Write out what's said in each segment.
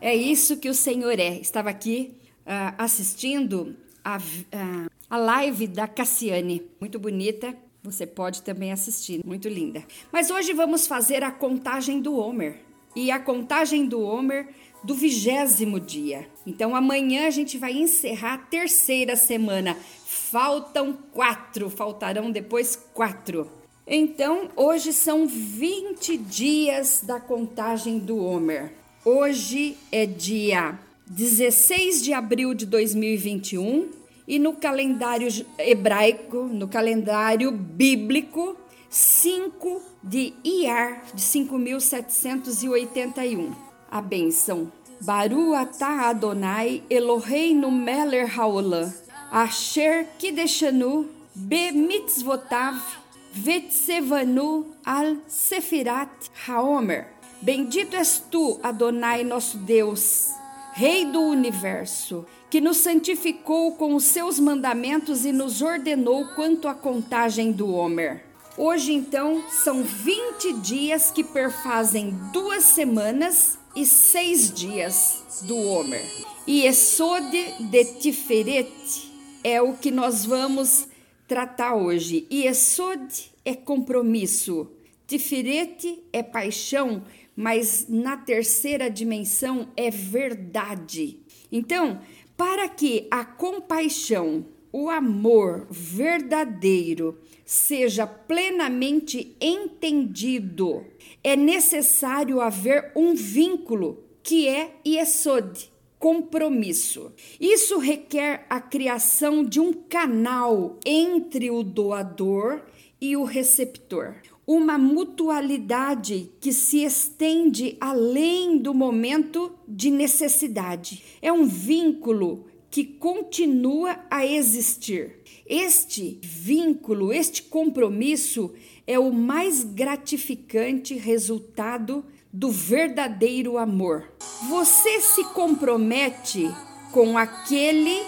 É isso que o Senhor é. Estava aqui uh, assistindo a, uh, a live da Cassiane, muito bonita. Você pode também assistir, muito linda. Mas hoje vamos fazer a contagem do Homer. E a contagem do Homer do vigésimo dia. Então amanhã a gente vai encerrar a terceira semana. Faltam quatro, faltarão depois quatro. Então hoje são 20 dias da contagem do Homer. Hoje é dia 16 de abril de 2021 e no calendário hebraico, no calendário bíblico, 5 de Iar de 5781 a bênção. Baru atah Adonai Eloheinu meler haolam, asher kideshanu be mitzvotav vetsevanu al sefirat haomer. Bendito és tu, Adonai, nosso Deus, Rei do universo, que nos santificou com os seus mandamentos e nos ordenou quanto à contagem do Homer. Hoje, então, são 20 dias que perfazem duas semanas e seis dias do Homer. E Esode de Tiferet é o que nós vamos tratar hoje. E Esode é compromisso. Tiferet é paixão, mas na terceira dimensão é verdade. Então, para que a compaixão, o amor verdadeiro seja plenamente entendido, é necessário haver um vínculo que é Yesod, compromisso. Isso requer a criação de um canal entre o doador e o receptor. Uma mutualidade que se estende além do momento de necessidade. É um vínculo que continua a existir. Este vínculo, este compromisso é o mais gratificante resultado do verdadeiro amor. Você se compromete com aquele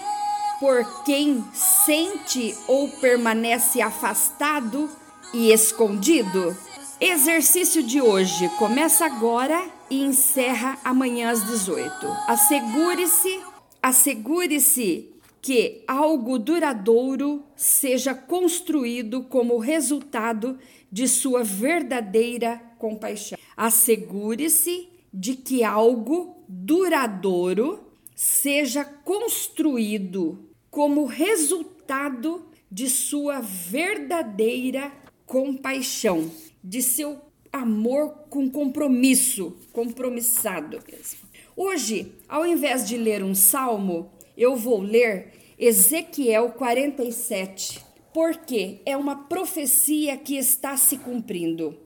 por quem sente ou permanece afastado e escondido? Exercício de hoje começa agora e encerra amanhã às 18. Assegure-se, assegure-se que algo duradouro seja construído como resultado de sua verdadeira compaixão. Assegure-se de que algo duradouro seja construído como resultado de sua verdadeira compaixão, de seu amor com compromisso, compromissado mesmo. Hoje, ao invés de ler um salmo, eu vou ler Ezequiel 47, porque é uma profecia que está se cumprindo.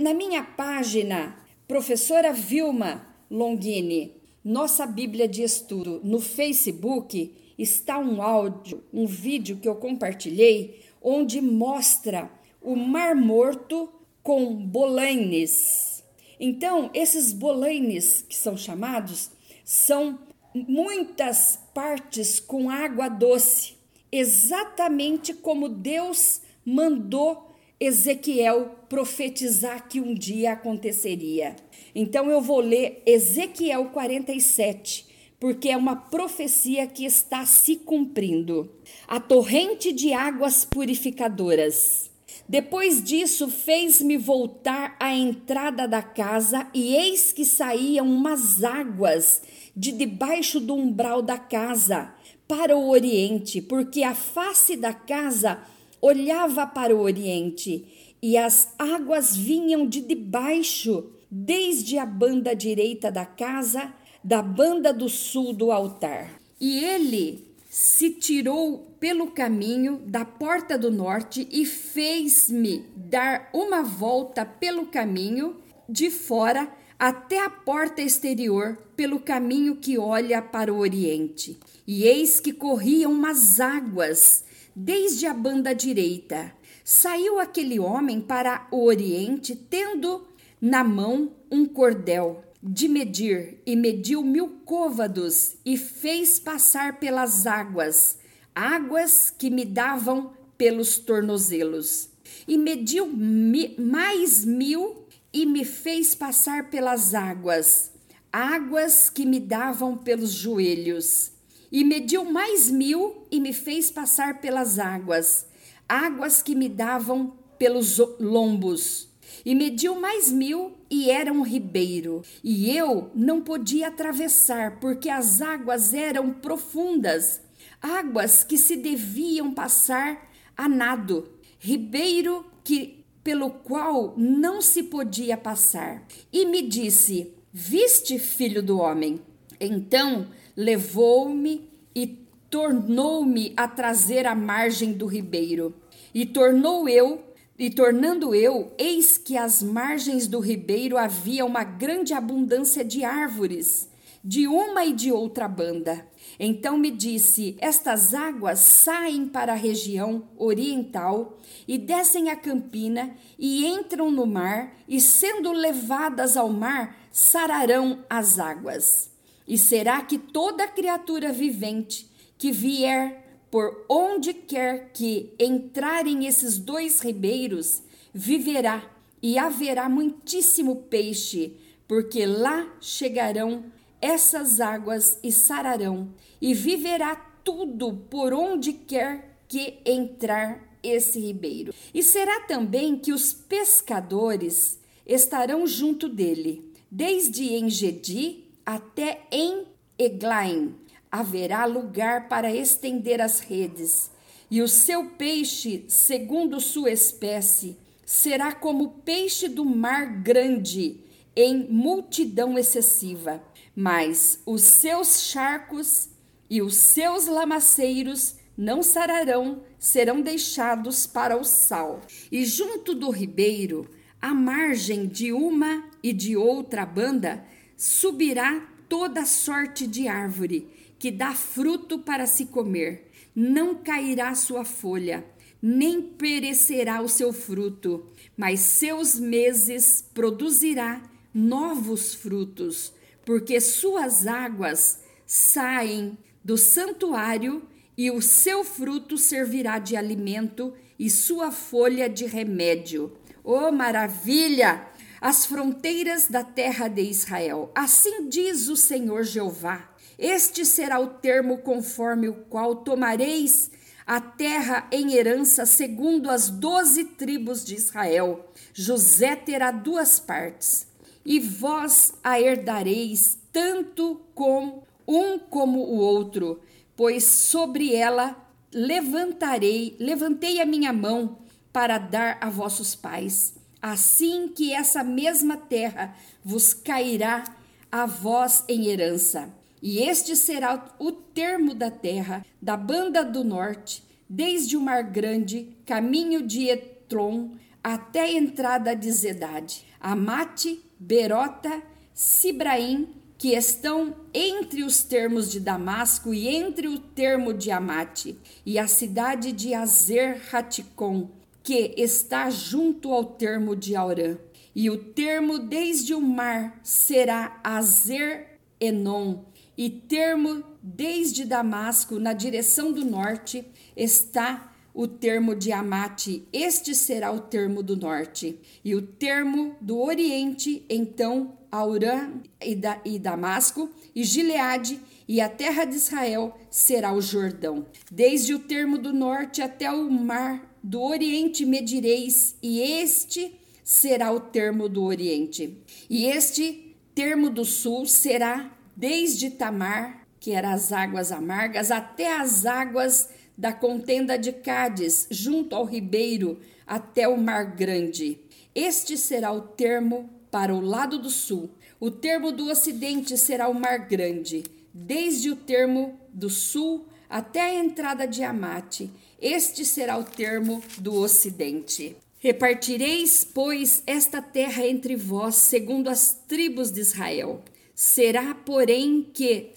Na minha página, professora Vilma Longini, nossa Bíblia de Estudo, no Facebook, está um áudio, um vídeo que eu compartilhei, onde mostra o Mar Morto com bolaines. Então, esses bolaines que são chamados são muitas partes com água doce, exatamente como Deus mandou Ezequiel profetizar que um dia aconteceria. Então eu vou ler Ezequiel 47, porque é uma profecia que está se cumprindo. A torrente de águas purificadoras. Depois disso, fez-me voltar à entrada da casa, e eis que saíam umas águas de debaixo do umbral da casa para o oriente, porque a face da casa olhava para o oriente e as águas vinham de debaixo, desde a banda direita da casa, da banda do sul do altar. E ele se tirou pelo caminho da porta do norte e fez-me dar uma volta pelo caminho de fora até a porta exterior, pelo caminho que olha para o oriente. E eis que corriam umas águas desde a banda direita. Saiu aquele homem para o oriente, tendo na mão um cordel de medir, e mediu mil côvados, e fez passar pelas águas, águas que me davam pelos tornozelos. E mediu mi, mais mil e me fez passar pelas águas, águas que me davam pelos joelhos. E mediu mais mil e me fez passar pelas águas, águas que me davam pelos lombos. E mediu mais mil e era um ribeiro. E eu não podia atravessar, porque as águas eram profundas, águas que se deviam passar a nado. Ribeiro que pelo qual não se podia passar. E me disse: Viste, filho do homem? Então levou-me e tornou-me a trazer à margem do ribeiro. E tornou eu, e tornando eu, eis que às margens do ribeiro havia uma grande abundância de árvores, de uma e de outra banda. Então me disse: Estas águas saem para a região oriental e descem a campina e entram no mar, e sendo levadas ao mar, sararão as águas. E será que toda criatura vivente que vier por onde quer que entrarem esses dois ribeiros, viverá, e haverá muitíssimo peixe, porque lá chegarão essas águas e sararão, e viverá tudo por onde quer que entrar esse ribeiro. E será também que os pescadores estarão junto dele, desde Engedi até em Eglaim. Haverá lugar para estender as redes, e o seu peixe, segundo sua espécie, será como peixe do mar grande, em multidão excessiva mas os seus charcos e os seus lamaceiros não sararão, serão deixados para o sal. E junto do ribeiro, à margem de uma e de outra banda, subirá toda sorte de árvore que dá fruto para se comer. Não cairá sua folha, nem perecerá o seu fruto, mas seus meses produzirá novos frutos porque suas águas saem do santuário e o seu fruto servirá de alimento e sua folha de remédio. Oh, maravilha! As fronteiras da terra de Israel. Assim diz o Senhor Jeová: Este será o termo conforme o qual tomareis a terra em herança segundo as doze tribos de Israel. José terá duas partes e vós a herdareis tanto com um como o outro, pois sobre ela levantarei, levantei a minha mão para dar a vossos pais. Assim que essa mesma terra vos cairá a vós em herança. E este será o termo da terra, da banda do norte, desde o mar grande, caminho de Etron, até a entrada de Zedade. Amate Berota, Sibraim, que estão entre os termos de Damasco e entre o termo de Amate, e a cidade de Azer Haticon, que está junto ao termo de Aurã. E o termo desde o mar será Azer Enon, e termo desde Damasco, na direção do norte, está o termo de Amate, este será o termo do norte, e o termo do oriente, então, Aurã e, da, e Damasco, e Gileade, e a terra de Israel será o Jordão. Desde o termo do norte até o mar do oriente medireis, e este será o termo do oriente. E este termo do sul será desde Tamar, que eram as águas amargas, até as águas da contenda de Cádiz, junto ao ribeiro, até o Mar Grande. Este será o termo para o lado do sul. O termo do ocidente será o Mar Grande, desde o termo do sul até a entrada de Amate. Este será o termo do ocidente. Repartireis, pois, esta terra entre vós, segundo as tribos de Israel. Será, porém, que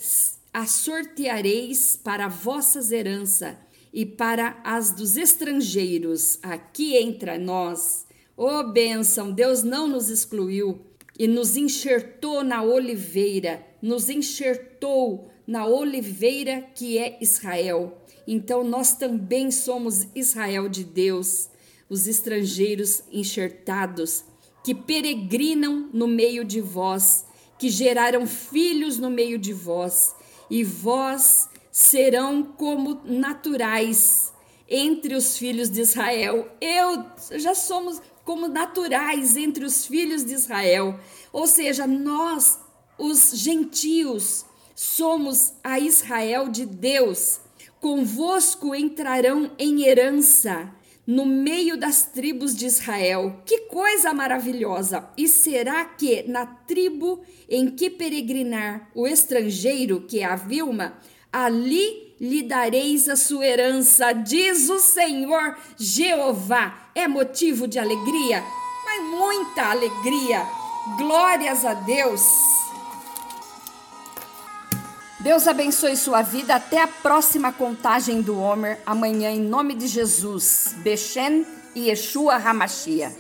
a sorteareis para vossas heranças e para as dos estrangeiros aqui entre nós. Ô oh, bênção, Deus não nos excluiu e nos enxertou na oliveira, nos enxertou na oliveira que é Israel. Então nós também somos Israel de Deus, os estrangeiros enxertados, que peregrinam no meio de vós, que geraram filhos no meio de vós, e vós serão como naturais entre os filhos de Israel. Eu já somos como naturais entre os filhos de Israel. Ou seja, nós, os gentios, somos a Israel de Deus. Convosco entrarão em herança no meio das tribos de Israel. Que coisa maravilhosa! E será que na tribo em que peregrinar o estrangeiro, que é a Vilma, ali lhe dareis a sua herança, diz o Senhor Jeová. É motivo de alegria, mas muita alegria. Glórias a Deus. Deus abençoe sua vida. Até a próxima contagem do Homer, amanhã, em nome de Jesus. Bechem e Yeshua Hamashia.